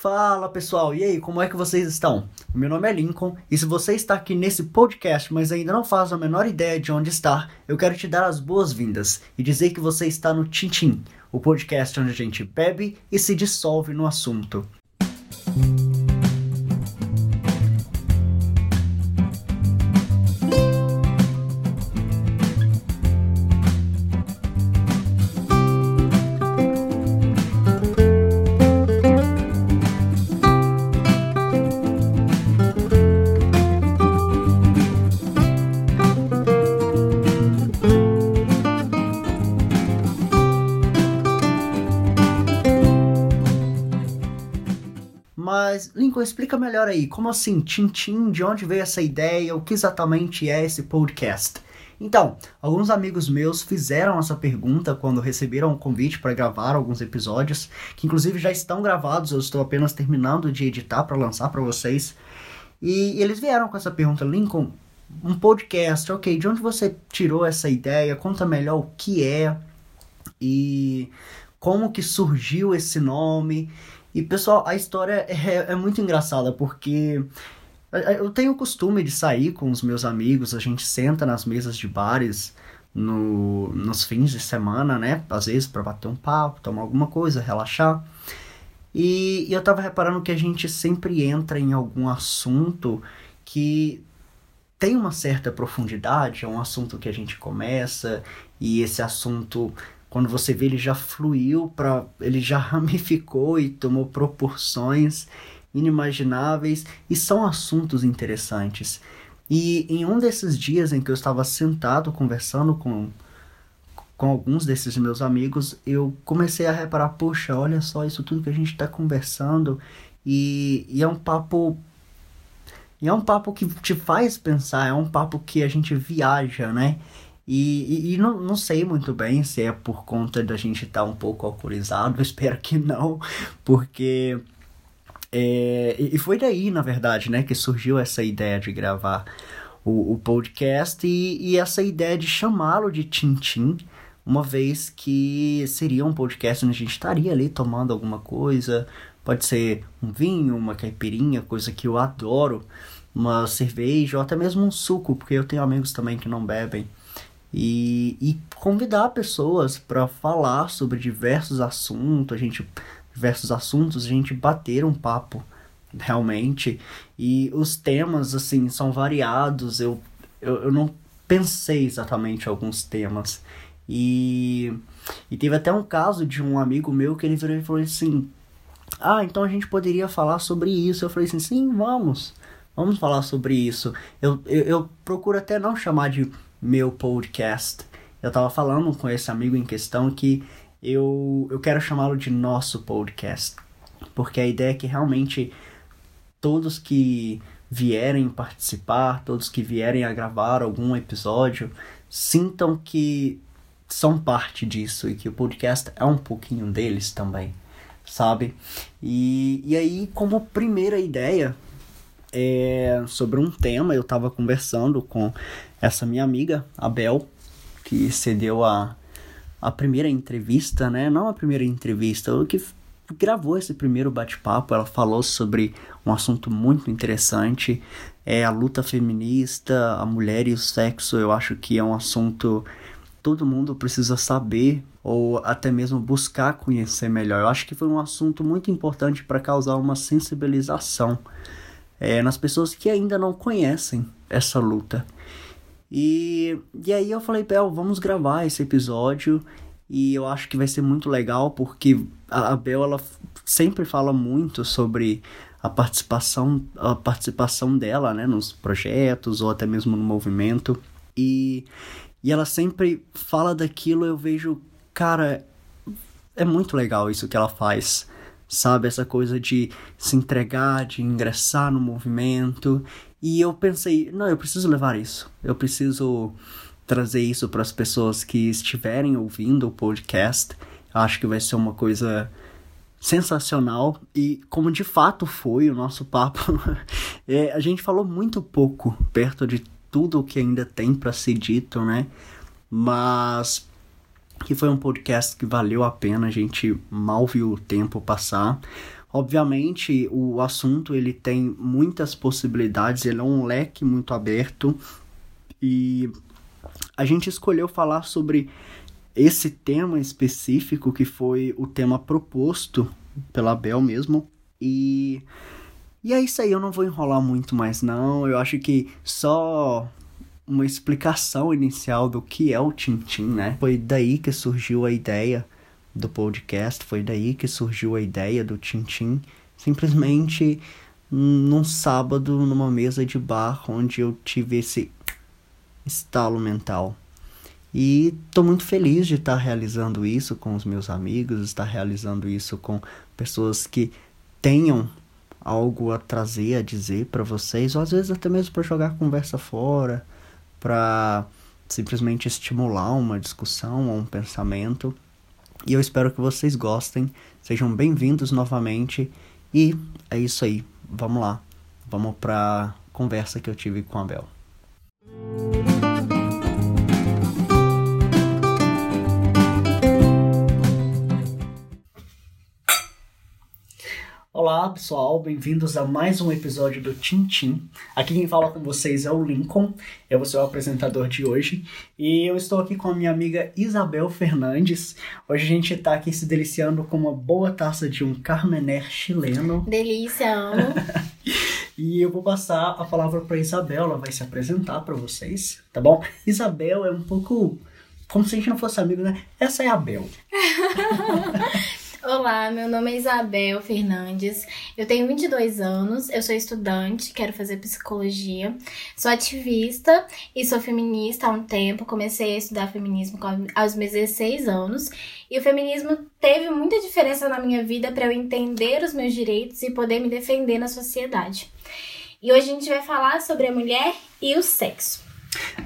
Fala pessoal, e aí, como é que vocês estão? Meu nome é Lincoln e se você está aqui nesse podcast, mas ainda não faz a menor ideia de onde está, eu quero te dar as boas-vindas e dizer que você está no Tintim, o podcast onde a gente bebe e se dissolve no assunto. Explica melhor aí, como assim, Tintim, de onde veio essa ideia, o que exatamente é esse podcast? Então, alguns amigos meus fizeram essa pergunta quando receberam o convite para gravar alguns episódios, que inclusive já estão gravados, eu estou apenas terminando de editar para lançar para vocês. E eles vieram com essa pergunta, Lincoln, um podcast, ok, de onde você tirou essa ideia? Conta melhor o que é e como que surgiu esse nome e, pessoal, a história é, é muito engraçada porque eu tenho o costume de sair com os meus amigos, a gente senta nas mesas de bares no, nos fins de semana, né? Às vezes para bater um papo, tomar alguma coisa, relaxar. E, e eu tava reparando que a gente sempre entra em algum assunto que tem uma certa profundidade, é um assunto que a gente começa e esse assunto quando você vê ele já fluiu para ele já ramificou e tomou proporções inimagináveis e são assuntos interessantes. E em um desses dias em que eu estava sentado conversando com com alguns desses meus amigos, eu comecei a reparar, poxa, olha só isso tudo que a gente está conversando e, e é um papo e é um papo que te faz pensar, é um papo que a gente viaja, né? E, e, e, não, não sei muito bem se é por conta da gente estar tá um pouco alcoolizado, espero que não, porque. É, e foi daí, na verdade, né, que surgiu essa ideia de gravar o, o podcast e, e essa ideia de chamá-lo de Tintim, uma vez que seria um podcast onde a gente estaria ali tomando alguma coisa, pode ser um vinho, uma caipirinha, coisa que eu adoro, uma cerveja ou até mesmo um suco, porque eu tenho amigos também que não bebem e, e convidar pessoas para falar sobre diversos assuntos, a gente diversos assuntos, a gente bater um papo realmente. E os temas assim são variados. Eu, eu, eu não pensei exatamente alguns temas. E, e teve até um caso de um amigo meu que ele virou e falou assim: Ah, então a gente poderia falar sobre isso. Eu falei assim: Sim, vamos. Vamos falar sobre isso. Eu, eu, eu procuro até não chamar de meu podcast. Eu tava falando com esse amigo em questão que eu, eu quero chamá-lo de nosso podcast. Porque a ideia é que realmente todos que vierem participar, todos que vierem a gravar algum episódio, sintam que são parte disso e que o podcast é um pouquinho deles também, sabe? E, e aí, como primeira ideia, é, sobre um tema, eu estava conversando com essa minha amiga, a Bel, que cedeu a, a primeira entrevista, né? Não a primeira entrevista, o que gravou esse primeiro bate-papo. Ela falou sobre um assunto muito interessante, é a luta feminista, a mulher e o sexo. Eu acho que é um assunto todo mundo precisa saber ou até mesmo buscar conhecer melhor. Eu acho que foi um assunto muito importante para causar uma sensibilização é, nas pessoas que ainda não conhecem essa luta. E, e aí eu falei, Bel, vamos gravar esse episódio e eu acho que vai ser muito legal porque a, Bel ela sempre fala muito sobre a participação a participação dela, né, nos projetos ou até mesmo no movimento. E e ela sempre fala daquilo, eu vejo, cara, é muito legal isso que ela faz sabe? Essa coisa de se entregar, de ingressar no movimento. E eu pensei, não, eu preciso levar isso. Eu preciso trazer isso para as pessoas que estiverem ouvindo o podcast. Acho que vai ser uma coisa sensacional e como de fato foi o nosso papo, é, a gente falou muito pouco perto de tudo o que ainda tem para ser dito, né? Mas que foi um podcast que valeu a pena, a gente mal viu o tempo passar. Obviamente, o assunto ele tem muitas possibilidades, ele é um leque muito aberto e a gente escolheu falar sobre esse tema específico que foi o tema proposto pela Bel mesmo e e é isso aí, eu não vou enrolar muito mais não. Eu acho que só uma explicação inicial do que é o Tintim, né? Foi daí que surgiu a ideia do podcast, foi daí que surgiu a ideia do Tintim, simplesmente num sábado numa mesa de bar onde eu tive esse estalo mental. E tô muito feliz de estar realizando isso com os meus amigos, estar realizando isso com pessoas que tenham algo a trazer, a dizer para vocês, ou às vezes até mesmo para jogar conversa fora, para simplesmente estimular uma discussão ou um pensamento. E eu espero que vocês gostem. Sejam bem-vindos novamente. E é isso aí. Vamos lá. Vamos para conversa que eu tive com a Bel. Olá pessoal, bem-vindos a mais um episódio do Tintim. Aqui quem fala com vocês é o Lincoln, eu vou ser o apresentador de hoje e eu estou aqui com a minha amiga Isabel Fernandes. Hoje a gente está aqui se deliciando com uma boa taça de um Carmener chileno. Delícia, amo. e eu vou passar a palavra para Isabel, ela vai se apresentar para vocês, tá bom? Isabel é um pouco como se a gente não fosse amigo, né? Essa é a Bel. Olá, meu nome é Isabel Fernandes, eu tenho 22 anos, eu sou estudante, quero fazer psicologia, sou ativista e sou feminista há um tempo. Comecei a estudar feminismo aos meus 16 anos e o feminismo teve muita diferença na minha vida para eu entender os meus direitos e poder me defender na sociedade. E hoje a gente vai falar sobre a mulher e o sexo.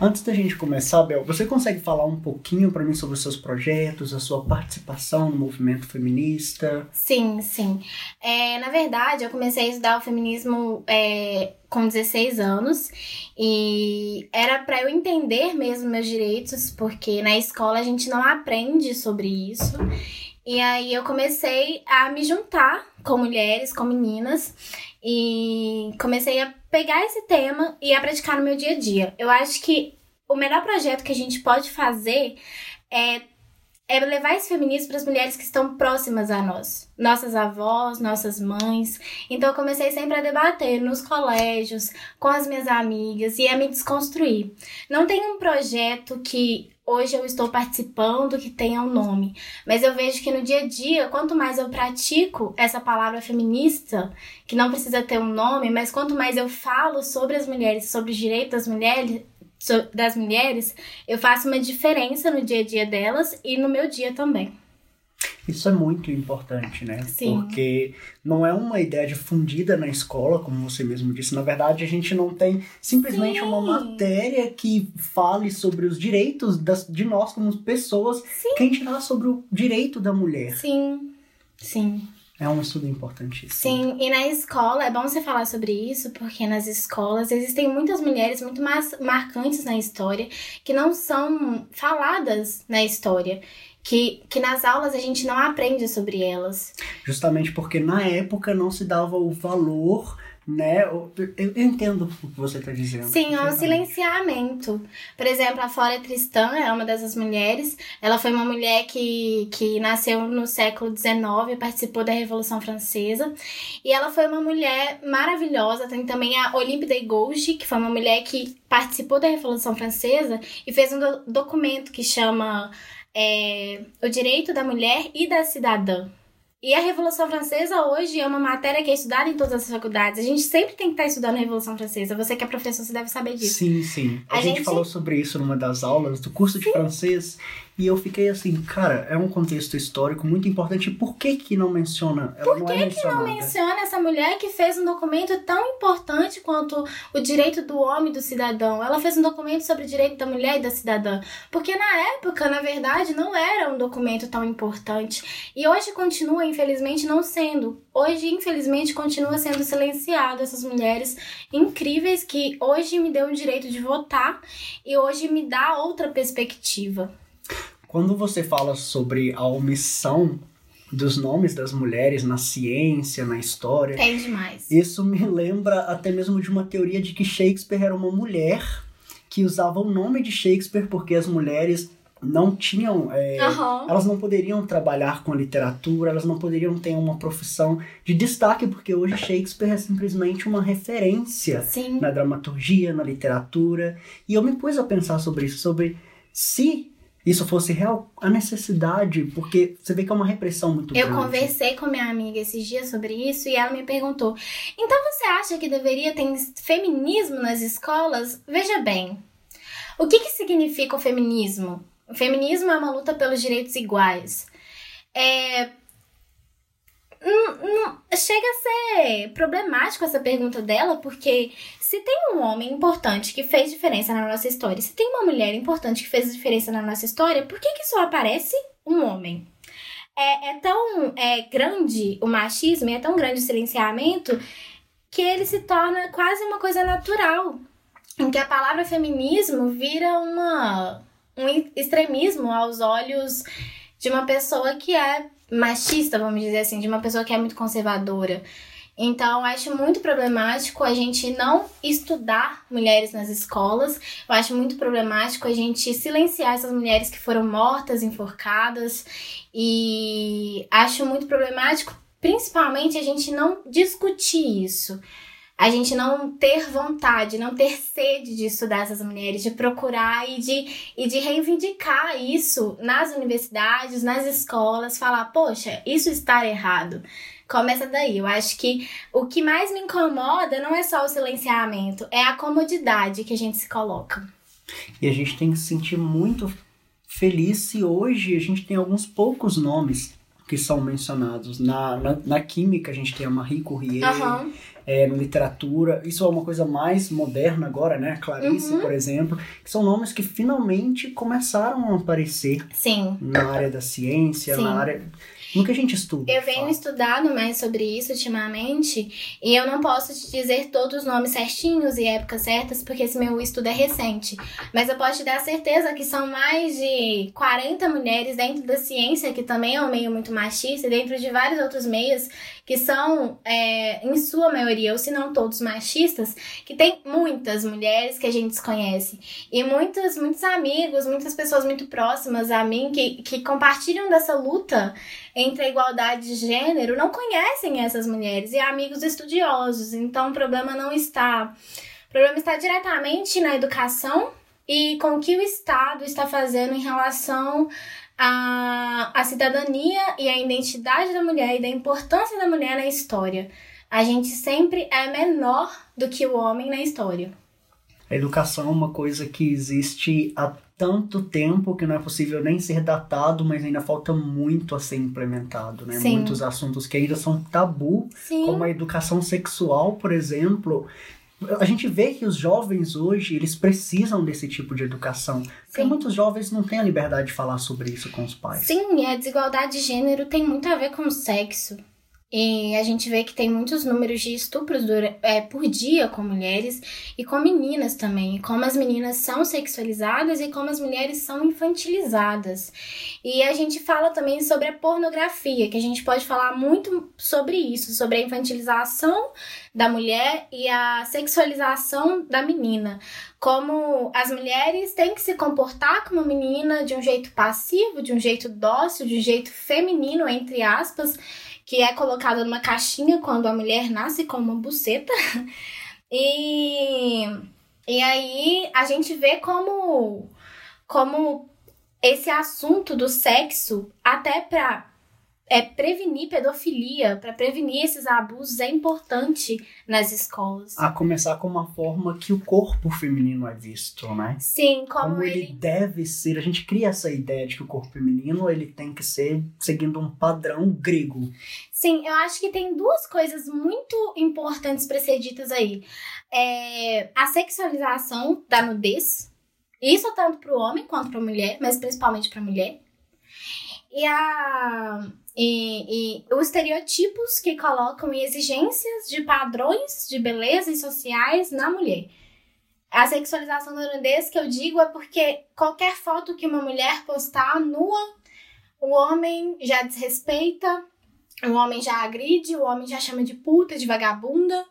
Antes da gente começar, Bel, você consegue falar um pouquinho para mim sobre os seus projetos, a sua participação no movimento feminista? Sim, sim. É, na verdade, eu comecei a estudar o feminismo é, com 16 anos e era para eu entender mesmo meus direitos, porque na escola a gente não aprende sobre isso. E aí eu comecei a me juntar com mulheres, com meninas e comecei a pegar esse tema e a praticar no meu dia a dia. Eu acho que o melhor projeto que a gente pode fazer é, é levar esse feminismo para as mulheres que estão próximas a nós, nossas avós, nossas mães. Então eu comecei sempre a debater nos colégios, com as minhas amigas e a me desconstruir. Não tem um projeto que hoje eu estou participando que tenha um nome. Mas eu vejo que no dia a dia, quanto mais eu pratico essa palavra feminista, que não precisa ter um nome, mas quanto mais eu falo sobre as mulheres, sobre os direitos das mulheres, das mulheres, eu faço uma diferença no dia a dia delas e no meu dia também. Isso é muito importante, né? Sim. Porque não é uma ideia difundida na escola, como você mesmo disse. Na verdade, a gente não tem simplesmente Sim. uma matéria que fale sobre os direitos das, de nós como pessoas. Sim. Quem dirá sobre o direito da mulher? Sim, sim. É um estudo importantíssimo. Sim, e na escola, é bom você falar sobre isso, porque nas escolas existem muitas mulheres muito mais marcantes na história que não são faladas na história que, que nas aulas a gente não aprende sobre elas. Justamente porque na época não se dava o valor, né? Eu, eu entendo o que você está dizendo. Sim, é um silenciamento. Por exemplo, a Flora Tristã é uma dessas mulheres. Ela foi uma mulher que, que nasceu no século XIX, participou da Revolução Francesa. E ela foi uma mulher maravilhosa. Tem também a Olympe de Gouges, que foi uma mulher que participou da Revolução Francesa e fez um do documento que chama é, o direito da mulher e da cidadã. E a Revolução Francesa hoje é uma matéria que é estudada em todas as faculdades. A gente sempre tem que estar estudando a Revolução Francesa. Você que é professor, você deve saber disso. Sim, sim. A, a gente, gente, falou sobre isso numa das aulas do curso de sim. francês. E eu fiquei assim, cara, é um contexto histórico muito importante. Por que que não menciona? Ela Por não que, é que não menciona essa mulher que fez um documento tão importante quanto o direito do homem e do cidadão? Ela fez um documento sobre o direito da mulher e da cidadã. Porque na época, na verdade, não era um documento tão importante. E hoje continua, infelizmente, não sendo. Hoje, infelizmente, continua sendo silenciado essas mulheres incríveis que hoje me deu o direito de votar e hoje me dá outra perspectiva. Quando você fala sobre a omissão dos nomes das mulheres na ciência, na história. Tem demais. Isso me lembra até mesmo de uma teoria de que Shakespeare era uma mulher que usava o nome de Shakespeare porque as mulheres não tinham. É, Aham. Elas não poderiam trabalhar com literatura, elas não poderiam ter uma profissão de destaque, porque hoje Shakespeare é simplesmente uma referência Sim. na dramaturgia, na literatura. E eu me pus a pensar sobre isso, sobre se isso fosse real, a necessidade, porque você vê que é uma repressão muito Eu grande. conversei com minha amiga esses dias sobre isso e ela me perguntou: então você acha que deveria ter feminismo nas escolas? Veja bem, o que, que significa o feminismo? O feminismo é uma luta pelos direitos iguais. É. Não, não- chega a ser problemático essa pergunta dela, porque se tem um homem importante que fez diferença na nossa história, se tem uma mulher importante que fez diferença na nossa história, por que, que só aparece um homem? é, é tão é, grande o machismo, e é tão grande o silenciamento, que ele se torna quase uma coisa natural. Em que a palavra feminismo vira uma, um extremismo aos olhos de uma pessoa que é machista, vamos dizer assim, de uma pessoa que é muito conservadora. Então, acho muito problemático a gente não estudar mulheres nas escolas. Eu acho muito problemático a gente silenciar essas mulheres que foram mortas, enforcadas. E acho muito problemático, principalmente, a gente não discutir isso. A gente não ter vontade, não ter sede de estudar essas mulheres, de procurar e de, e de reivindicar isso nas universidades, nas escolas, falar, poxa, isso está errado. Começa daí. Eu acho que o que mais me incomoda não é só o silenciamento, é a comodidade que a gente se coloca. E a gente tem que se sentir muito feliz se hoje a gente tem alguns poucos nomes que são mencionados. Na, na, na química a gente tem a Marie Curie, Aham. é, na literatura. Isso é uma coisa mais moderna agora, né? Clarice, Uhum. por exemplo. Que são nomes que finalmente começaram a aparecer Sim. na área da ciência, Sim. na área... No que a gente estuda. Eu venho fato. estudando mais sobre isso ultimamente e eu não posso te dizer todos os nomes certinhos e épocas certas, porque esse meu estudo é recente. Mas eu posso te dar certeza que são mais de 40 mulheres dentro da ciência, que também é um meio muito machista, e dentro de vários outros meios que são, é, em sua maioria, ou se não todos machistas, que tem muitas mulheres que a gente desconhece. E muitos, muitos amigos, muitas pessoas muito próximas a mim que, que compartilham dessa luta entre a igualdade de gênero não conhecem essas mulheres e amigos estudiosos. Então o problema não está. O problema está diretamente na educação e com o que o Estado está fazendo em relação à, à cidadania e à identidade da mulher e da importância da mulher na história. A gente sempre é menor do que o homem na história. A educação é uma coisa que existe há tanto tempo que não é possível nem ser datado, mas ainda falta muito a ser implementado, né? Sim. Muitos assuntos que ainda são tabu, Sim. como a educação sexual, por exemplo. A gente vê que os jovens hoje, eles precisam desse tipo de educação. Porque Sim. muitos jovens não têm a liberdade de falar sobre isso com os pais. Sim, e a desigualdade de gênero tem muito a ver com o sexo. E a gente vê que tem muitos números de estupros é, por dia com mulheres e com meninas também. E como as meninas são sexualizadas e como as mulheres são infantilizadas. E a gente fala também sobre a pornografia, que a gente pode falar muito sobre isso, sobre a infantilização da mulher e a sexualização da menina. Como as mulheres têm que se comportar como menina de um jeito passivo, de um jeito dócil, de um jeito feminino, entre aspas, que é colocado numa caixinha quando a mulher nasce com uma buceta. E, e aí a gente vê como, como esse assunto do sexo, até pra é, prevenir pedofilia, para prevenir esses abusos, é importante nas escolas. A começar com uma forma que o corpo feminino é visto, né? Sim, como, como ele... ele. deve ser. A gente cria essa ideia de que o corpo feminino ele tem que ser seguindo um padrão grego. Sim, eu acho que tem duas coisas muito importantes para ser ditas aí. É, a sexualização da nudez, isso tanto para o homem quanto para a mulher, mas principalmente para a mulher. E, a, e, e os estereotipos que colocam em exigências de padrões de beleza e sociais na mulher. A sexualização nudez que eu digo é porque qualquer foto que uma mulher postar nua o homem já desrespeita, o homem já agride, o homem já chama de puta, de vagabunda,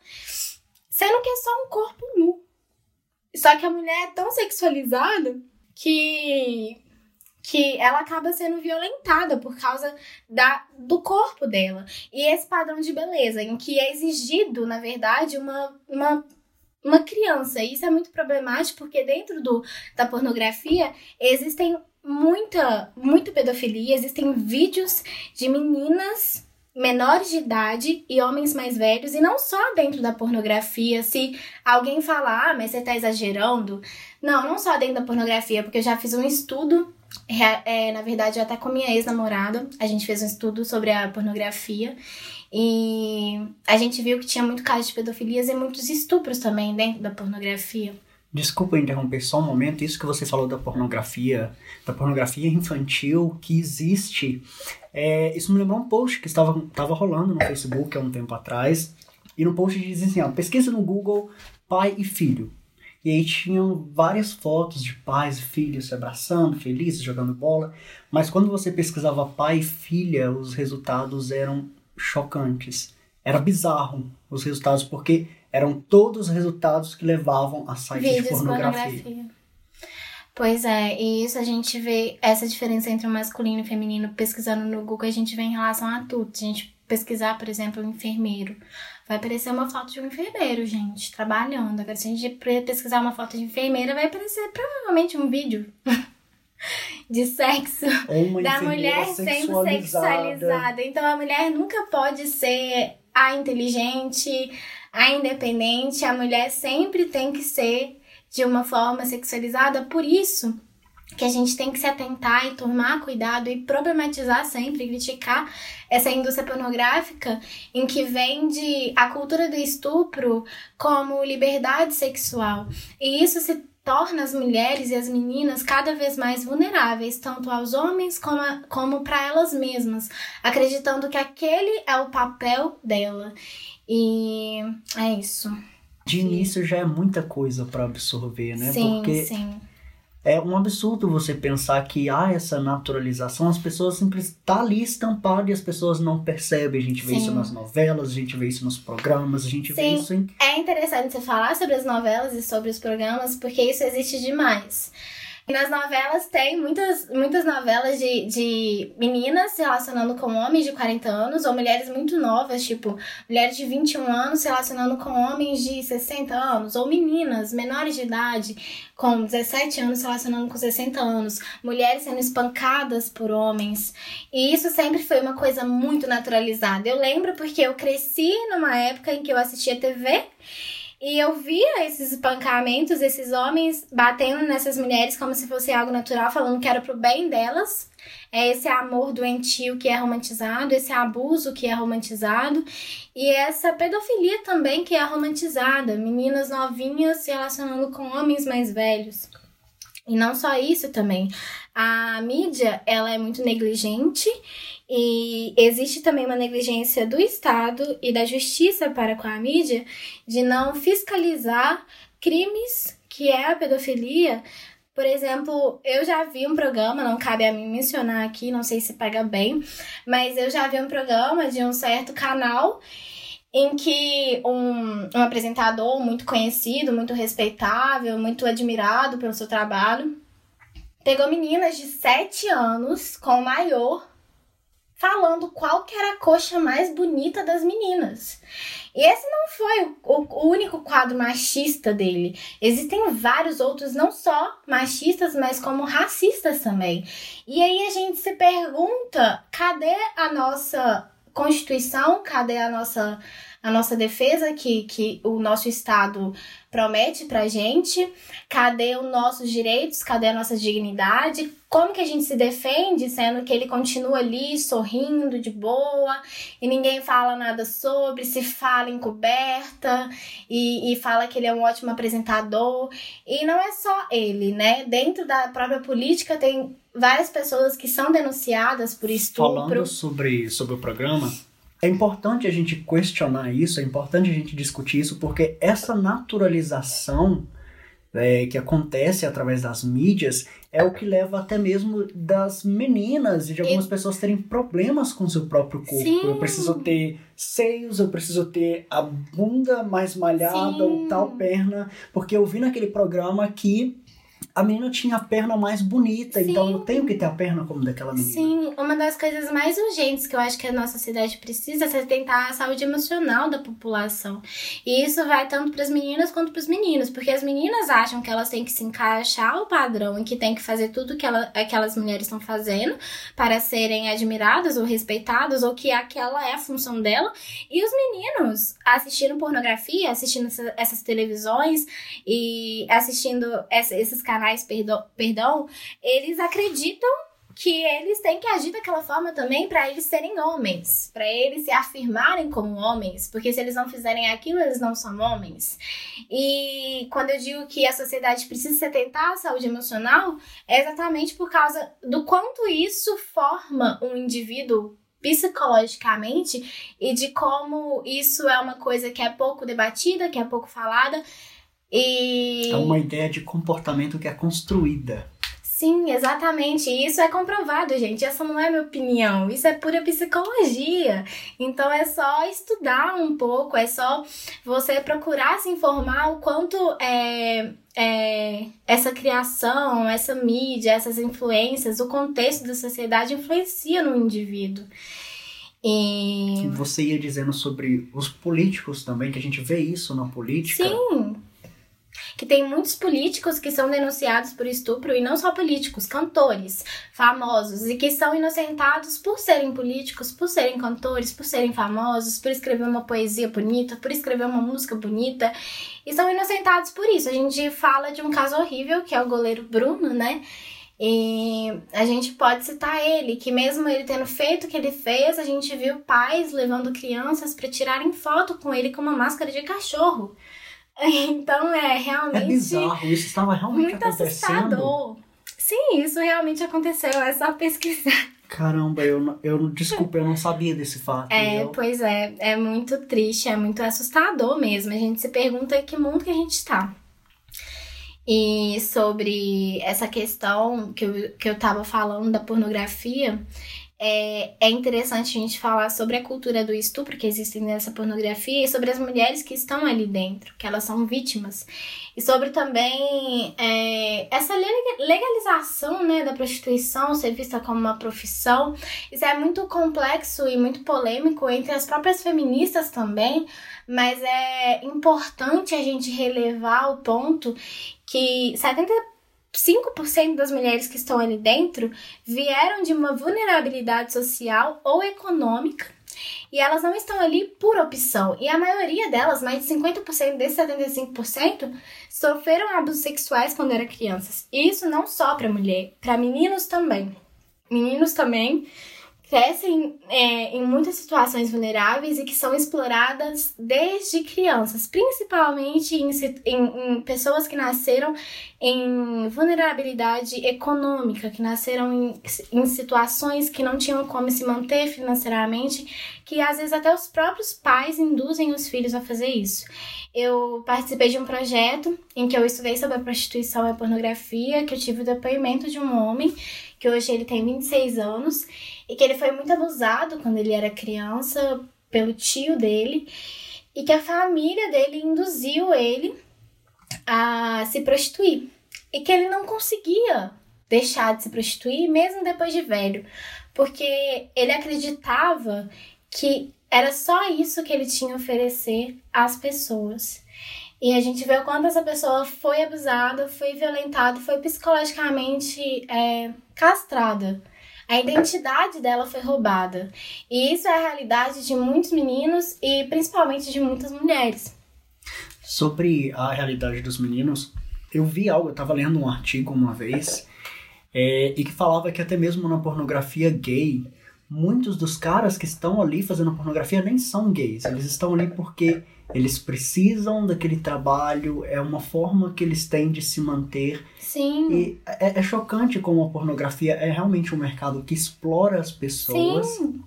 sendo que é só um corpo nu. Só que a mulher é tão sexualizada que que ela acaba sendo violentada por causa da, do corpo dela. E esse padrão de beleza, em que é exigido, na verdade, uma, uma, uma criança. Isso é muito problemático porque dentro do, da pornografia existem muita, muita pedofilia, existem vídeos de meninas menores de idade e homens mais velhos, e não só dentro da pornografia, se alguém falar, ah, mas você tá exagerando. Não, não só dentro da pornografia, porque eu já fiz um estudo, é, na verdade, até com minha ex-namorada, a gente fez um estudo sobre a pornografia, e a gente viu que tinha muito caso de pedofilias e muitos estupros também dentro da pornografia. Desculpa interromper só um momento, isso que você falou da pornografia, da pornografia infantil que existe, é, isso me lembrou um post que estava, estava rolando no Facebook há um tempo atrás, e no post dizia assim, ó, pesquisa no Google pai e filho. E aí tinham várias fotos de pais e filhos se abraçando, felizes, jogando bola, mas quando você pesquisava pai e filha, os resultados eram chocantes. Era bizarro os resultados, porque eram todos os resultados que levavam a sites Vídeos, de pornografia. pornografia. Pois é, e isso a gente vê essa diferença entre o masculino e o feminino pesquisando no Google, a gente vê em relação a tudo. A gente pesquisar, por exemplo, um enfermeiro, vai aparecer uma foto de um enfermeiro, gente, trabalhando. Agora, se a gente pesquisar uma foto de enfermeira, vai aparecer provavelmente um vídeo de sexo da mulher sendo sexualizada. Então a mulher nunca pode ser a inteligente, a independente, a mulher sempre tem que ser de uma forma sexualizada, por isso que a gente tem que se atentar e tomar cuidado e problematizar sempre, criticar essa indústria pornográfica em que vende a cultura do estupro como liberdade sexual. E isso se torna as mulheres e as meninas cada vez mais vulneráveis, tanto aos homens como, como para elas mesmas, acreditando que aquele é o papel dela. E é isso. De início já é muita coisa para absorver, né? Sim, Porque sim. É um absurdo você pensar que há essa naturalização, as pessoas simplesmente tá ali estampado e as pessoas não percebem. A gente vê sim. isso nas novelas, a gente vê isso nos programas, a gente sim. vê isso em. É interessante você falar sobre as novelas e sobre os programas, porque isso existe demais. Nas novelas tem muitas, muitas novelas de, de meninas se relacionando com homens de 40 anos, ou mulheres muito novas, tipo, mulheres de 21 anos se relacionando com homens de 60 anos, ou meninas menores de idade com 17 anos se relacionando com 60 anos, mulheres sendo espancadas por homens. E isso sempre foi uma coisa muito naturalizada. Eu lembro porque eu cresci numa época em que eu assistia TV e eu via esses espancamentos, esses homens batendo nessas mulheres como se fosse algo natural, falando que era pro bem delas. É esse amor doentio que é romantizado, esse abuso que é romantizado e essa pedofilia também que é romantizada. Meninas novinhas se relacionando com homens mais velhos. E não só isso também. A mídia, ela é muito negligente e existe também uma negligência do Estado e da justiça para com a mídia de não fiscalizar crimes que é a pedofilia. Por exemplo, eu já vi um programa, não cabe a mim mencionar aqui, não sei se pega bem, mas eu já vi um programa de um certo canal em que um, um apresentador muito conhecido, muito respeitável, muito admirado pelo seu trabalho, pegou meninas de 7 anos com maior falando qual que era a coxa mais bonita das meninas. E esse não foi o, o, único quadro machista dele. Existem vários outros, não só machistas, mas como racistas também. E aí a gente se pergunta: cadê a nossa Constituição? Cadê a nossa a nossa defesa que, que o nosso Estado promete pra gente? Cadê os nossos direitos? Cadê a nossa dignidade? Como que a gente se defende, sendo que ele continua ali sorrindo de boa e ninguém fala nada sobre, se fala encoberta e, e fala que ele é um ótimo apresentador. E não é só ele, né? Dentro da própria política tem várias pessoas que são denunciadas por estupro. Falando sobre, sobre o programa, é importante a gente questionar isso, é importante a gente discutir isso, porque essa naturalização é, que acontece através das mídias é o que leva até mesmo das meninas e de algumas e... pessoas terem problemas com seu próprio corpo. Sim. Eu preciso ter seios, eu preciso ter a bunda mais malhada Sim. ou tal perna, porque eu vi naquele programa que a menina tinha a perna mais bonita, Sim. então eu tenho que ter a perna como daquela menina. Sim, uma das coisas mais urgentes que eu acho que a nossa cidade precisa é tentar a saúde emocional da população. E isso vai tanto para as meninas quanto para os meninos, porque as meninas acham que elas têm que se encaixar ao padrão e que têm que fazer tudo que ela, aquelas mulheres estão fazendo para serem admiradas ou respeitadas, ou que aquela é a função dela. E os meninos assistindo pornografia, assistindo essas televisões e assistindo esses canais canais, perdão, perdão eles acreditam que eles têm que agir daquela forma também para eles serem homens, para eles se afirmarem como homens, porque se eles não fizerem aquilo, eles não são homens. E quando eu digo que a sociedade precisa se atentar à saúde emocional, é exatamente por causa do quanto isso forma um indivíduo psicologicamente e de como isso é uma coisa que é pouco debatida, que é pouco falada e... É uma ideia de comportamento que é construída. Sim, exatamente. E isso é comprovado, gente. Essa não é minha opinião. Isso é pura psicologia. Então é só estudar um pouco, é só você procurar se informar o quanto é, é, essa criação, essa mídia, essas influências, o contexto da sociedade influencia no indivíduo. E... Você ia dizendo sobre os políticos também, que a gente vê isso na política. Sim que tem muitos políticos que são denunciados por estupro e não só políticos, cantores famosos e que são inocentados por serem políticos, por serem cantores, por serem famosos, por escrever uma poesia bonita, por escrever uma música bonita e são inocentados por isso. A gente fala de um caso horrível que é o goleiro Bruno, né? E a gente pode citar ele, que mesmo ele tendo feito o que ele fez, a gente viu pais levando crianças para tirarem foto com ele com uma máscara de cachorro. Então é realmente. É bizarro, isso estava realmente muito acontecendo. Assustador. Sim, isso realmente aconteceu, é só pesquisar. Caramba, eu, eu desculpa, eu não sabia desse fato. É, eu... pois é, é muito triste, é muito assustador mesmo. A gente se pergunta que mundo que a gente está. E sobre essa questão que eu, que eu tava falando da pornografia, é, é interessante a gente falar sobre a cultura do estupro que existe nessa pornografia e sobre as mulheres que estão ali dentro, que elas são vítimas. E sobre também é, essa legalização né, da prostituição ser vista como uma profissão. Isso é muito complexo e muito polêmico entre as próprias feministas também, mas é importante a gente relevar o ponto que 70 5% das mulheres que estão ali dentro vieram de uma vulnerabilidade social ou econômica e elas não estão ali por opção. E a maioria delas, mais de 50% desses 75%, sofreram abusos sexuais quando eram crianças. E isso não só para mulher, para meninos também. Meninos também crescem é, em muitas situações vulneráveis e que são exploradas desde crianças, principalmente em, em, em, pessoas que nasceram em vulnerabilidade econômica, que nasceram em, em situações que não tinham como se manter financeiramente, que às vezes até os próprios pais induzem os filhos a fazer isso. Eu participei de um projeto em que eu estudei sobre a prostituição e a pornografia, que eu tive o depoimento de um homem, que hoje ele tem 26 anos, e que ele foi muito abusado quando ele era criança pelo tio dele e que a família dele induziu ele a se prostituir e que ele não conseguia deixar de se prostituir mesmo depois de velho, porque ele acreditava que era só isso que ele tinha a oferecer às pessoas. E a gente vê o quanto essa pessoa foi abusada, foi violentada, foi psicologicamente é, castrada. A identidade dela foi roubada. E isso é a realidade de muitos meninos e principalmente de muitas mulheres. Sobre a realidade dos meninos, eu vi algo, eu estava lendo um artigo uma vez, é, e que falava que até mesmo na pornografia gay, muitos dos caras que estão ali fazendo pornografia nem são gays. Eles estão ali porque eles precisam daquele trabalho, é uma forma que eles têm de se manter. Sim. E é, é chocante como a pornografia é realmente um mercado que explora as pessoas. Sim.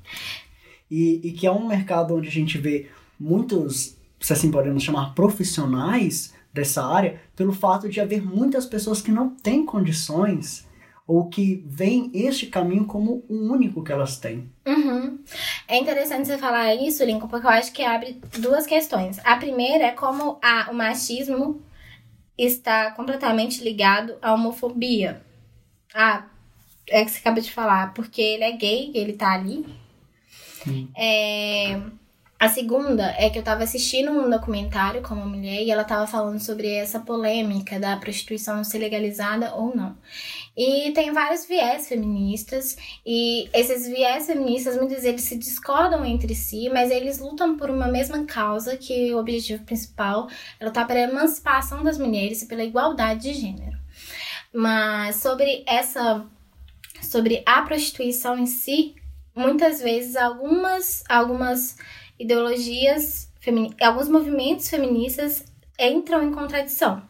E, e que é um mercado onde a gente vê muitos, se assim podemos chamar, profissionais dessa área pelo fato de haver muitas pessoas que não têm condições ou que veem este caminho como o único que elas têm. Uhum. É interessante você falar isso, Lincoln, porque eu acho que abre duas questões. A primeira é como a, o machismo está completamente ligado à homofobia. Ah, é que você acaba de falar, porque ele é gay, ele tá ali. É, a segunda é que eu tava assistindo um documentário com uma mulher e ela tava falando sobre essa polêmica da prostituição ser legalizada ou não. E tem vários viés feministas e esses viés feministas muitas vezes se discordam entre si, mas eles lutam por uma mesma causa que o objetivo principal é lutar pela emancipação das mulheres e pela igualdade de gênero. Mas sobre essa sobre a prostituição em si, muitas vezes algumas algumas ideologias, alguns movimentos feministas entram em contradição.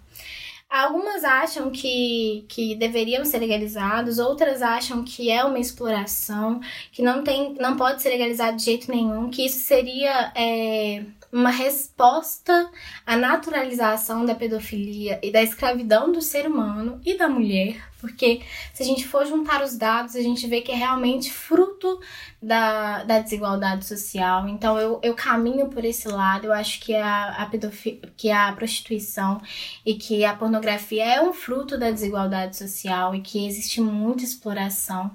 Algumas acham que, que deveriam ser legalizados, outras acham que é uma exploração, que não, tem, não pode ser legalizado de jeito nenhum, que isso seria é, uma resposta à naturalização da pedofilia e da escravidão do ser humano e da mulher, porque se a gente for juntar os dados, a gente vê que é realmente fruto da, da desigualdade social. Então eu, eu caminho por esse lado, eu acho que a, a, pedofilia, que a prostituição e que a pornografia é um fruto da desigualdade social e que existe muita exploração.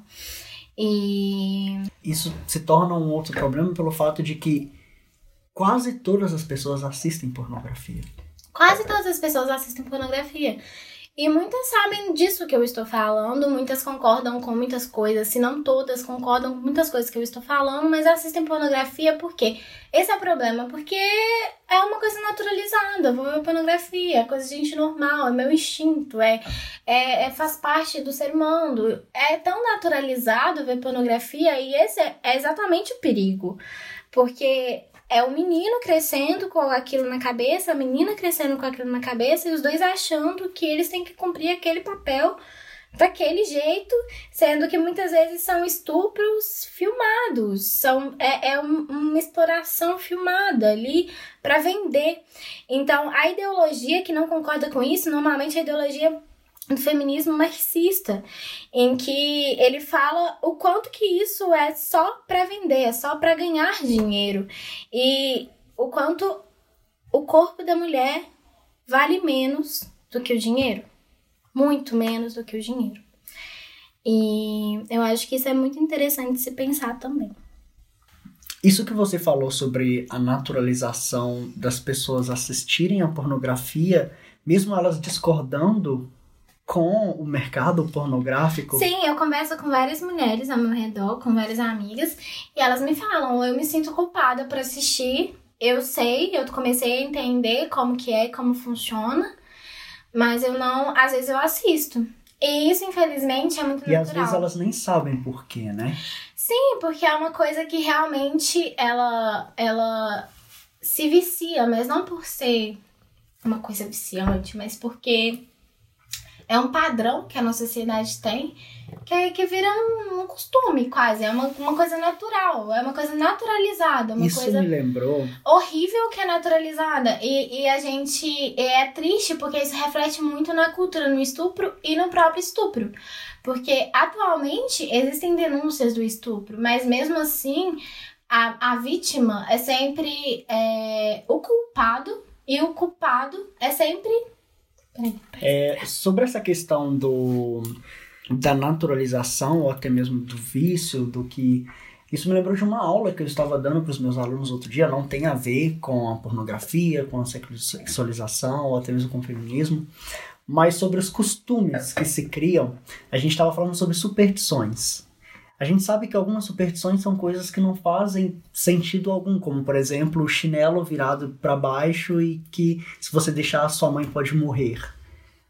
E isso se torna um outro problema pelo fato de que quase todas as pessoas assistem pornografia. Quase todas as pessoas assistem pornografia. E muitas sabem disso que eu estou falando, muitas concordam com muitas coisas, se não todas concordam com muitas coisas que eu estou falando, mas assistem pornografia por quê? Esse é o problema, porque é uma coisa naturalizada, eu vou ver pornografia, é coisa de gente normal, é meu instinto, é, é, é, faz parte do ser humano. É tão naturalizado ver pornografia e esse é, é exatamente o perigo. Porque é o menino crescendo com aquilo na cabeça, a menina crescendo com aquilo na cabeça, e os dois achando que eles têm que cumprir aquele papel daquele jeito, sendo que muitas vezes são estupros filmados, são é, é um, uma exploração filmada ali para vender. Então, a ideologia que não concorda com isso, normalmente a ideologia do feminismo marxista, em que ele fala o quanto que isso é só para vender, é só para ganhar dinheiro e o quanto o corpo da mulher vale menos do que o dinheiro, muito menos do que o dinheiro. E eu acho que isso é muito interessante se pensar também. Isso que você falou sobre a naturalização das pessoas assistirem a pornografia, mesmo elas discordando com o mercado pornográfico? Sim, eu converso com várias mulheres ao meu redor, com várias amigas, e elas me falam, eu me sinto culpada por assistir. Eu sei, eu comecei a entender como que é, como funciona, mas eu não, às vezes eu assisto. E isso, infelizmente, é muito e natural. E às vezes elas nem sabem por quê, né? Sim, porque é uma coisa que realmente ela, ela se vicia, mas não por ser uma coisa viciante, mas porque é um padrão que a nossa sociedade tem que, que vira um, um costume quase, é uma, uma coisa natural, é uma coisa naturalizada, uma Isso coisa me lembrou. horrível que é naturalizada. E, e a gente é triste porque isso reflete muito na cultura, no estupro e no próprio estupro, porque atualmente existem denúncias do estupro, mas mesmo assim a, a vítima é sempre é, o culpado e o culpado é sempre é, sobre essa questão do, da naturalização ou até mesmo do vício, do que. Isso me lembrou de uma aula que eu estava dando para os meus alunos outro dia, não tem a ver com a pornografia, com a sexualização ou até mesmo com o feminismo, mas sobre os costumes que se criam. A gente estava falando sobre superstições. A gente sabe que algumas superstições são coisas que não fazem sentido algum, como por exemplo o chinelo virado para baixo e que se você deixar a sua mãe pode morrer.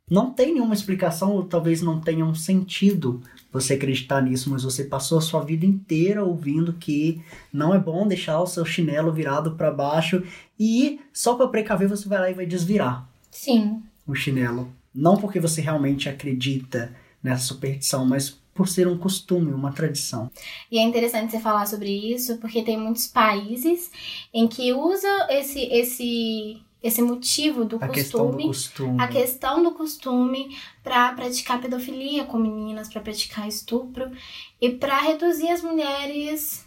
Não tem nenhuma explicação, ou talvez não tenha um sentido você acreditar nisso, mas você passou a sua vida inteira ouvindo que não é bom deixar o seu chinelo virado para baixo e só para precaver você vai lá e vai desvirar. Sim. O chinelo. Não porque você realmente acredita nessa superstição, mas por ser um costume, uma tradição. E é interessante você falar sobre isso, porque tem muitos países em que usa esse esse esse motivo do A costume, questão do costume. a questão do costume para praticar pedofilia com meninas, para praticar estupro e para reduzir as mulheres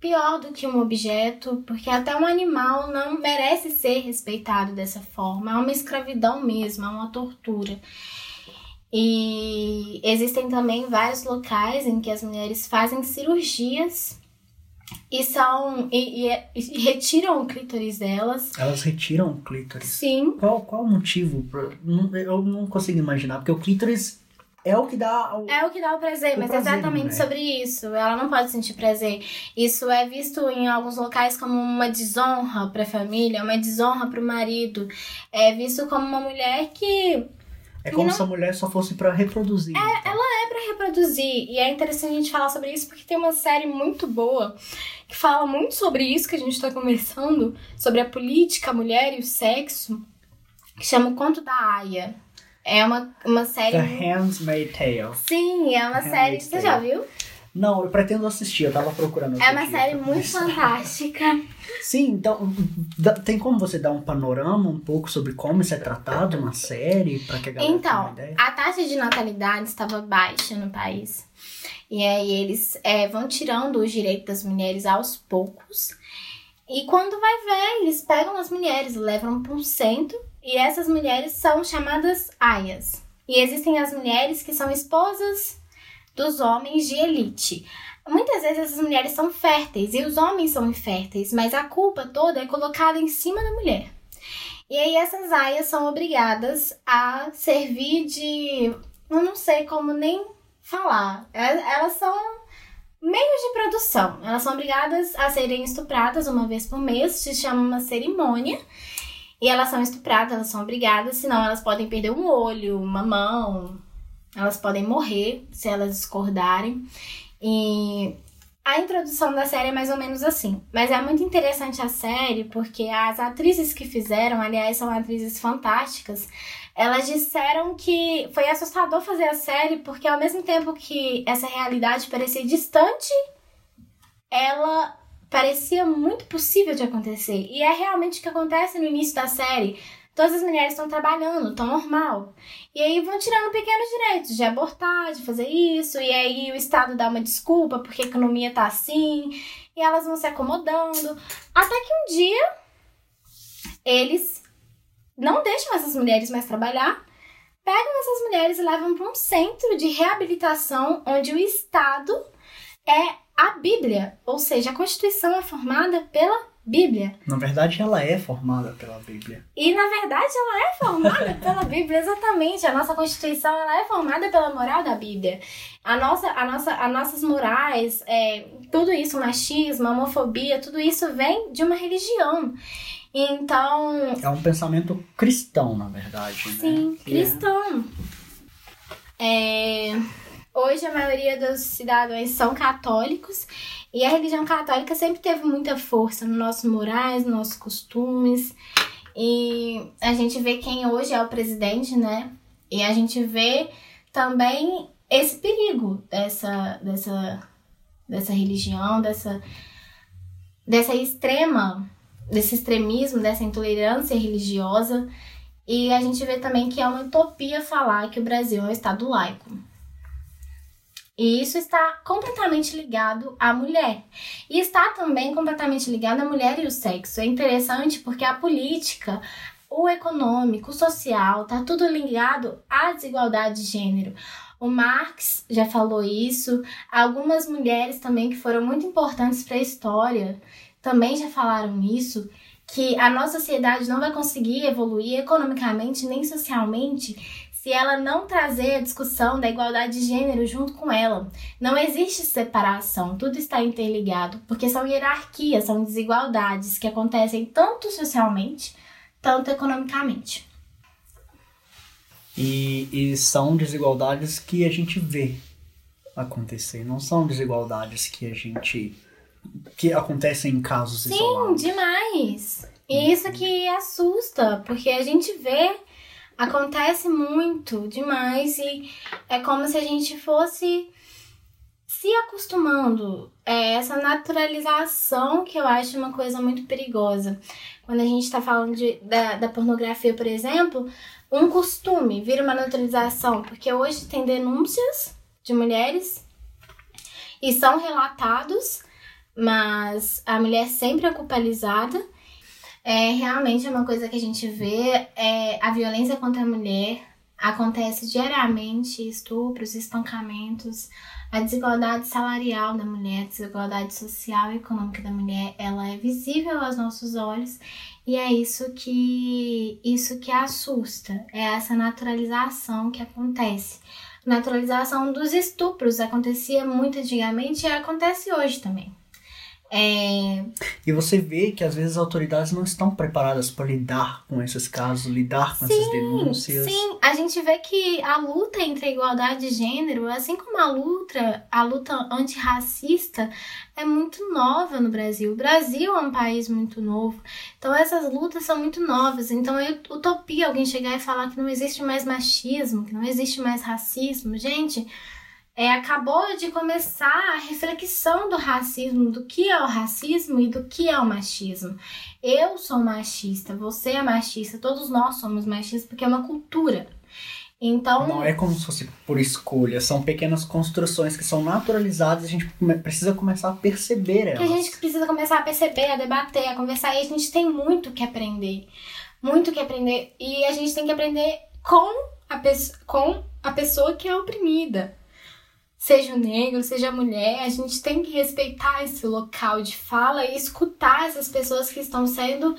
pior do que um objeto, porque até um animal não merece ser respeitado dessa forma. É uma escravidão mesmo, é uma tortura. E existem também vários locais em que as mulheres fazem cirurgias e são e, e- e retiram o clítoris delas. Elas retiram o clítoris. Sim, Qual, qual o motivo? Eu não consigo imaginar, porque o clítoris é o que dá. o- É o que dá o prazer, O mas prazer, é exatamente né? sobre isso. Ela não pode sentir prazer. Isso é visto em alguns locais como uma desonra para a família, uma desonra para o marido. É visto como uma mulher que É como não- se a mulher só fosse pra reproduzir. então. é para reproduzir. E é interessante a gente falar sobre isso porque tem uma série muito boa que fala muito sobre isso que a gente está conversando, sobre a política, a mulher e o sexo, que chama O Conto da Aya. É uma, uma série. The Handmaid's Tale. Sim, é uma Handmaid's série. Você já viu? Não, eu pretendo assistir, eu tava procurando. É uma série pra muito fantástica. Sim, então dá- tem como você dar um panorama um pouco sobre como isso é tratado na série, pra que a galera tenha Então, uma ideia? a taxa de natalidade estava baixa no país. E aí eles é, vão tirando os direitos das mulheres aos poucos. E quando vai ver, eles pegam as mulheres, levam para um centro. E essas mulheres são chamadas aias. E existem as mulheres que são esposas dos homens de elite. Muitas vezes essas mulheres são férteis e os homens são inférteis, mas a culpa toda é colocada em cima da mulher. E aí essas aias são obrigadas a servir de. Eu não sei como nem falar. É- Elas são meios de produção. Elas são obrigadas a serem estupradas uma vez por mês, se chama uma cerimônia. E elas são estupradas, elas são obrigadas, senão elas podem perder um olho, uma mão, elas podem morrer se elas discordarem. E a introdução da série é mais ou menos assim. Mas é muito interessante a série porque as atrizes que fizeram, aliás, são atrizes fantásticas. Elas disseram que foi assustador fazer a série porque ao mesmo tempo que essa realidade parecia distante, ela parecia muito possível de acontecer. E é realmente o que acontece no início da série. Todas as mulheres estão trabalhando, estão normal. E aí vão tirando pequenos direitos de abortar, de fazer isso, e aí o Estado dá uma desculpa porque a economia tá assim, e elas vão se acomodando. Até que um dia eles não deixam essas mulheres mais trabalhar, pegam essas mulheres e levam para um centro de reabilitação onde o Estado é a Bíblia, ou seja, a Constituição é formada pela Bíblia. Na verdade, ela é formada pela Bíblia. E na verdade ela é formada pela Bíblia, exatamente. A nossa Constituição ela é formada pela moral da Bíblia. A nossa, a nossa, as nossas morais, é, tudo isso, machismo, homofobia, tudo isso vem de uma religião. Então, É um pensamento cristão, na verdade. né? sim, Que é- cristão. É, hoje a maioria dos cidadãos são católicos e a religião católica sempre teve muita força nos nossos morais, nos nossos costumes. E a gente vê quem hoje é o presidente, né? E a gente vê também esse perigo dessa, dessa, dessa religião, dessa, dessa extrema, desse extremismo, dessa intolerância religiosa. E a gente vê também que é uma utopia falar que o Brasil é um Estado laico. E isso está completamente ligado à mulher. E está também completamente ligado à mulher e o sexo. É interessante porque a política, o econômico, o social, tá tudo ligado à desigualdade de gênero. O Marx já falou isso, algumas mulheres também que foram muito importantes para a história também já falaram isso, que a nossa sociedade não vai conseguir evoluir economicamente nem socialmente se ela não trazer a discussão da igualdade de gênero junto com ela. Não existe separação, tudo está interligado, porque são hierarquias, são desigualdades que acontecem tanto socialmente, tanto economicamente. E, e são desigualdades que a gente vê acontecer, não são desigualdades que a gente. que acontecem em casos Sim, isolados. demais. E isso que assusta, porque a gente vê, acontece muito, demais, e é como se a gente fosse se acostumando. É essa naturalização que eu acho uma coisa muito perigosa. Quando a gente está falando de, da, da pornografia, por exemplo, um costume vira uma naturalização, porque hoje tem denúncias de mulheres e são relatados, mas a mulher sempre é culpabilizada. É, realmente é uma coisa que a gente vê, é, a violência contra a mulher acontece diariamente, estupros, espancamentos, a desigualdade salarial da mulher, a desigualdade social e econômica da mulher, ela é visível aos nossos olhos e é isso que isso que assusta, é essa naturalização que acontece. Naturalização dos estupros acontecia muito antigamente e acontece hoje também. É... E você vê que às vezes as autoridades não estão preparadas para lidar com esses casos, lidar com sim, essas denúncias. Sim, a gente vê que a luta entre a igualdade de gênero, assim como a luta, a luta antirracista, é muito nova no Brasil. O Brasil é um país muito novo. Então essas lutas são muito novas. Então é utopia alguém chegar e falar que não existe mais machismo, que não existe mais racismo. Gente, é, acabou de começar a reflexão do racismo, do que é o racismo e do que é o machismo. Eu sou machista, você é machista, todos nós somos machistas porque é uma cultura. Então. Não é como se fosse por escolha, são pequenas construções que são naturalizadas, a gente precisa começar a perceber elas. Que a gente precisa começar a perceber, a debater, a conversar, e a gente tem muito que aprender. Muito que aprender. E a gente tem que aprender com a, com a pessoa que é oprimida seja negro, seja mulher, a gente tem que respeitar esse local de fala e escutar essas pessoas que estão sendo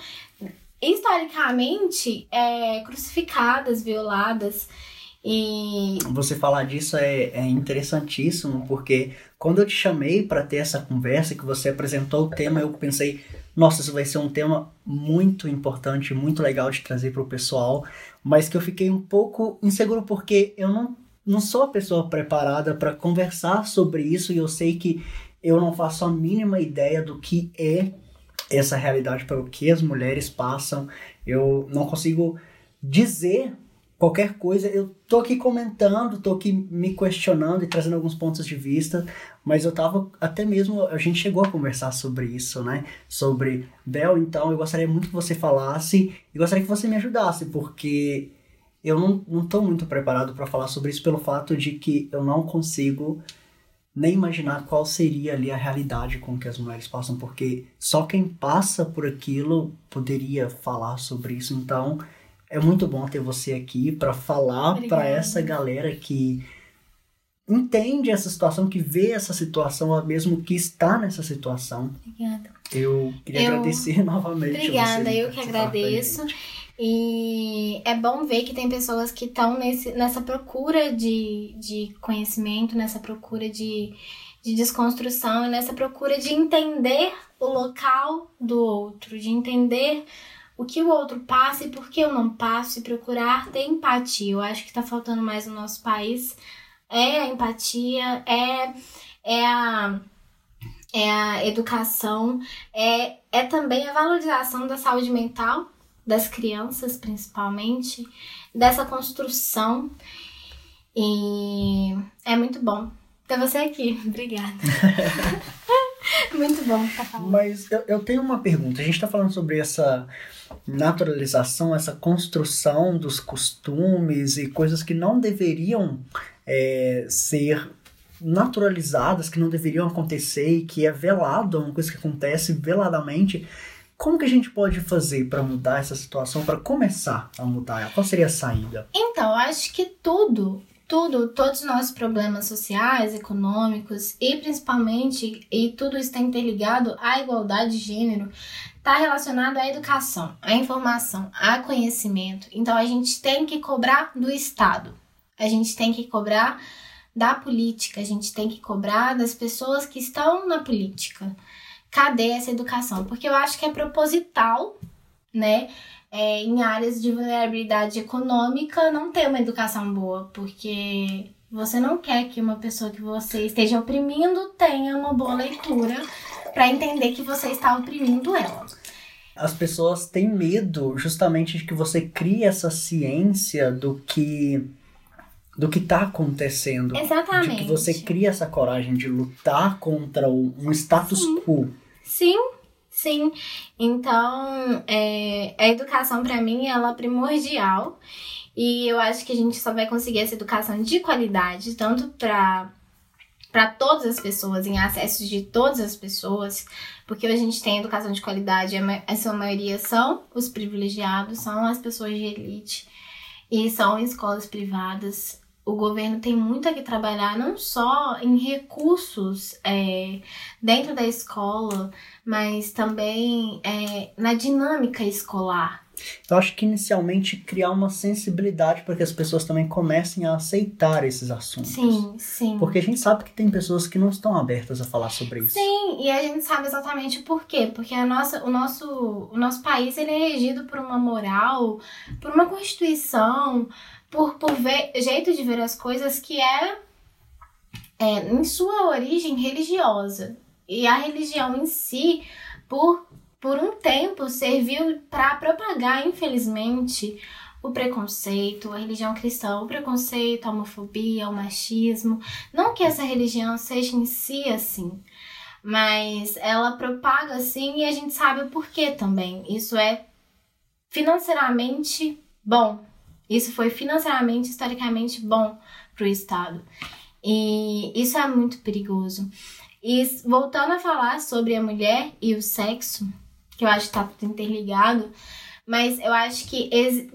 historicamente é, crucificadas, violadas. E você falar disso é, é interessantíssimo, porque quando eu te chamei para ter essa conversa, que você apresentou o tema, eu pensei, nossa, isso vai ser um tema muito importante, muito legal de trazer para o pessoal, mas que eu fiquei um pouco inseguro porque eu não não sou a pessoa preparada para conversar sobre isso e eu sei que eu não faço a mínima ideia do que é essa realidade para o que as mulheres passam. Eu não consigo dizer qualquer coisa. Eu tô aqui comentando, tô aqui me questionando e trazendo alguns pontos de vista, mas eu tava até mesmo a gente chegou a conversar sobre isso, né? Sobre Bel, então eu gostaria muito que você falasse e gostaria que você me ajudasse, porque eu não, tô muito preparado para falar sobre isso pelo fato de que eu não consigo nem imaginar qual seria ali a realidade com que as mulheres passam, porque só quem passa por aquilo poderia falar sobre isso. Então, é muito bom ter você aqui para falar para essa galera que entende essa situação, que vê essa situação, mesmo que está nessa situação. Obrigada. Eu queria eu... agradecer novamente. Obrigada, eu que agradeço. E é bom ver que tem pessoas que estão nessa procura de, de conhecimento, nessa procura de, de desconstrução, nessa procura de entender o local do outro, de entender o que o outro passa e por que eu não passo, e procurar ter empatia. Eu acho que está faltando mais no nosso país é a empatia, é, é a é a educação, é, é também a valorização da saúde mental das crianças, principalmente, dessa construção. E é muito bom ter você aqui. Obrigada. muito bom estar falando. Mas eu, eu tenho uma pergunta. A gente está falando sobre essa naturalização, essa construção dos costumes e coisas que não deveriam é, ser naturalizadas, que não deveriam acontecer e que é velado, uma coisa que acontece veladamente. Como que a gente pode fazer para mudar essa situação, para começar a mudar? Qual seria a saída? Então, acho que tudo, tudo, todos os nossos problemas sociais, econômicos e principalmente, e tudo está interligado à igualdade de gênero, está relacionado à educação, à informação, a conhecimento. Então, a gente tem que cobrar do Estado, a gente tem que cobrar da política, a gente tem que cobrar das pessoas que estão na política cadê essa educação? Porque eu acho que é proposital, né? É, em áreas de vulnerabilidade econômica, não ter uma educação boa, porque você não quer que uma pessoa que você esteja oprimindo tenha uma boa leitura para entender que você está oprimindo ela. As pessoas têm medo justamente de que você crie essa ciência do que do que está acontecendo. Exatamente. De que você cria essa coragem de lutar contra um status Sim. quo. Sim, sim. Então, é, a educação para mim ela é primordial e eu acho que a gente só vai conseguir essa educação de qualidade tanto para para todas as pessoas, em acesso de todas as pessoas, porque a gente tem educação de qualidade, a sua maioria são os privilegiados, são as pessoas de elite e são escolas privadas. O governo tem muito a que trabalhar, não só em recursos é, dentro da escola, mas também é, na dinâmica escolar. Eu acho que inicialmente criar uma sensibilidade para que as pessoas também comecem a aceitar esses assuntos. Sim, sim. Porque a gente sabe que tem pessoas que não estão abertas a falar sobre isso. Sim, e a gente sabe exatamente o porquê. Porque a nossa, o, nosso, o nosso país ele é regido por uma moral, por uma constituição, por, por ver, jeito de ver as coisas que é, é em sua origem religiosa. E a religião em si, por por um tempo serviu para propagar, infelizmente, o preconceito, a religião cristã, o preconceito, a homofobia, o machismo. Não que essa religião seja em si assim, mas ela propaga assim e a gente sabe o porquê também. Isso é financeiramente bom. Isso foi financeiramente, historicamente bom para o Estado. E isso é muito perigoso. E voltando a falar sobre a mulher e o sexo, que eu acho que tá tudo interligado, mas eu acho que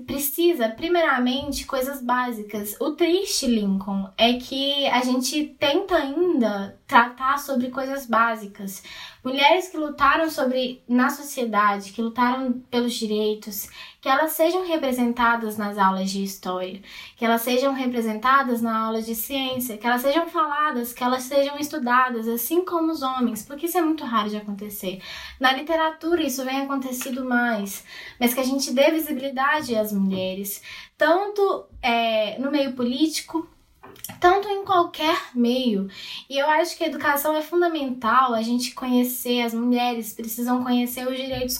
precisa, primeiramente, coisas básicas. O triste, Lincoln, é que a gente tenta ainda tratar sobre coisas básicas. Mulheres que lutaram sobre na sociedade, que lutaram pelos direitos, que elas sejam representadas nas aulas de história, que elas sejam representadas na aula de ciência, que elas sejam faladas, que elas sejam estudadas, assim como os homens, porque isso é muito raro de acontecer. Na literatura isso vem acontecido mais, mas que a gente dê visibilidade às mulheres, tanto é, no meio político tanto em qualquer meio. E eu acho que a educação é fundamental a gente conhecer, as mulheres precisam conhecer os direitos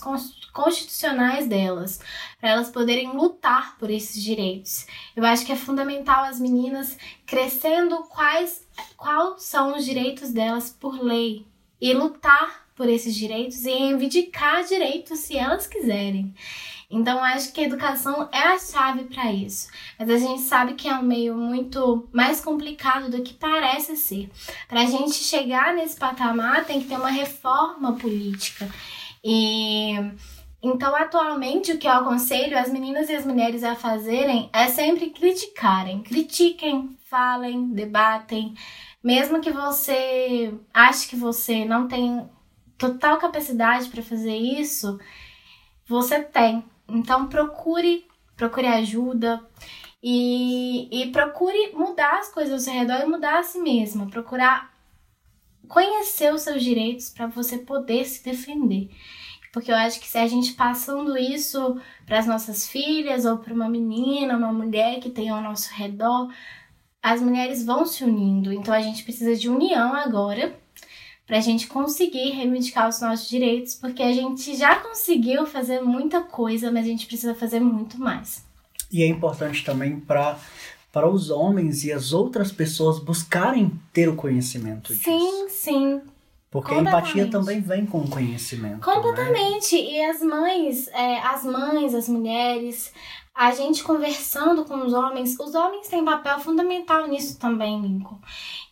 constitucionais delas, para elas poderem lutar por esses direitos. Eu acho que é fundamental as meninas crescendo quais, quais são os direitos delas por lei e lutar por esses direitos e reivindicar direitos se elas quiserem. Então, acho que a educação é a chave para isso. Mas a gente sabe que é um meio muito mais complicado do que parece ser. Para a gente chegar nesse patamar, tem que ter uma reforma política. E. Então, atualmente, o que eu aconselho as meninas e as mulheres a fazerem é sempre criticarem. Critiquem, falem, debatem. Mesmo que você ache que você não tem total capacidade para fazer isso, você tem. Então procure, procure ajuda e, e procure mudar as coisas ao seu redor e mudar a si mesma. Procurar conhecer os seus direitos para você poder se defender. Porque eu acho que se a gente passando isso para as nossas filhas ou para uma menina, uma mulher que tem ao nosso redor, as mulheres vão se unindo. Então a gente precisa de união agora para a gente conseguir reivindicar os nossos direitos, porque a gente já conseguiu fazer muita coisa, mas a gente precisa fazer muito mais. E é importante também para para os homens e as outras pessoas buscarem ter o conhecimento disso. Sim, sim. Porque a empatia também vem com o conhecimento. Né? Completamente. Né? E as mães, é, as mães, as mulheres, a gente conversando com os homens, os homens têm papel fundamental nisso também, Lincoln.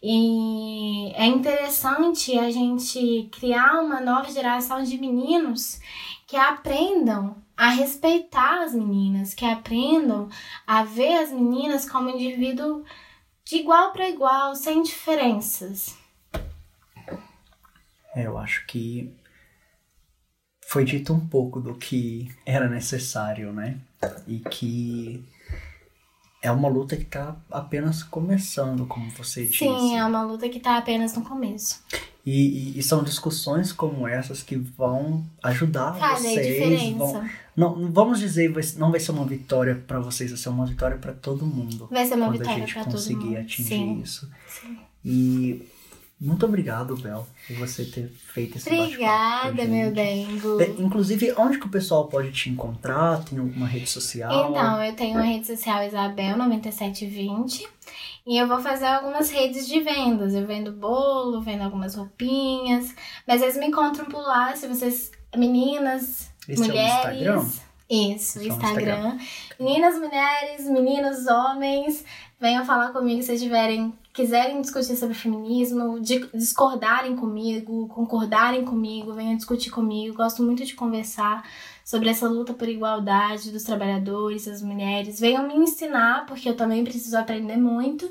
E é interessante a gente criar uma nova geração de meninos que aprendam a respeitar as meninas, que aprendam a ver as meninas como indivíduo de igual para igual, sem diferenças. É, eu acho que foi dito um pouco do que era necessário, né? E que é uma luta que está apenas começando, como você disse. Sim, é uma luta que está apenas no começo. E, e, e, são discussões como essas que vão ajudar vocês. Diferença. Vão, não, vamos dizer, não vai ser uma vitória para vocês, vai ser uma vitória para todo mundo. Vai ser uma vitória para todo mundo. Quando a gente conseguir atingir Sim. isso. Sim. E Muito obrigado, Bel, por você ter feito esse Obrigada, meu Dengo. É, inclusive, onde que o pessoal pode te encontrar? Tem alguma rede social? Então, eu tenho uma rede social Isabel9720 e eu vou fazer algumas redes de vendas. Eu vendo bolo, vendo algumas roupinhas, mas eles me encontram por lá, se vocês, meninas, Esse mulheres... é o Instagram? Isso, Esse é o Instagram. Meninas, mulheres, meninos, homens, venham falar comigo se tiverem, quiserem discutir sobre feminismo, di- discordarem comigo, concordarem comigo, venham discutir comigo. Gosto muito de conversar sobre essa luta por igualdade dos trabalhadores, das mulheres. Venham me ensinar, porque eu também preciso aprender muito.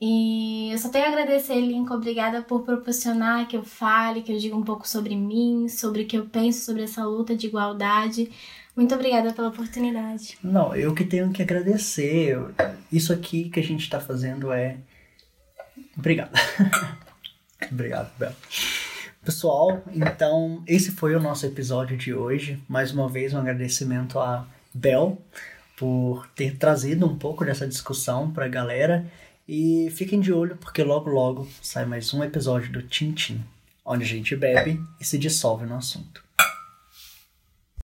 E eu só tenho a agradecer, Lincoln. Obrigada por proporcionar que eu fale, que eu diga um pouco sobre mim, sobre o que eu penso sobre essa luta de igualdade. Muito obrigada pela oportunidade. Não, eu que tenho que agradecer. Isso aqui que a gente tá fazendo é. Obrigado. Obrigado, Bel. Pessoal, então esse foi o nosso episódio de hoje. Mais uma vez, um agradecimento a Bel por ter trazido um pouco dessa discussão pra galera. E fiquem de olho, porque logo logo sai mais um episódio do Tintim, onde a gente bebe e se dissolve no assunto.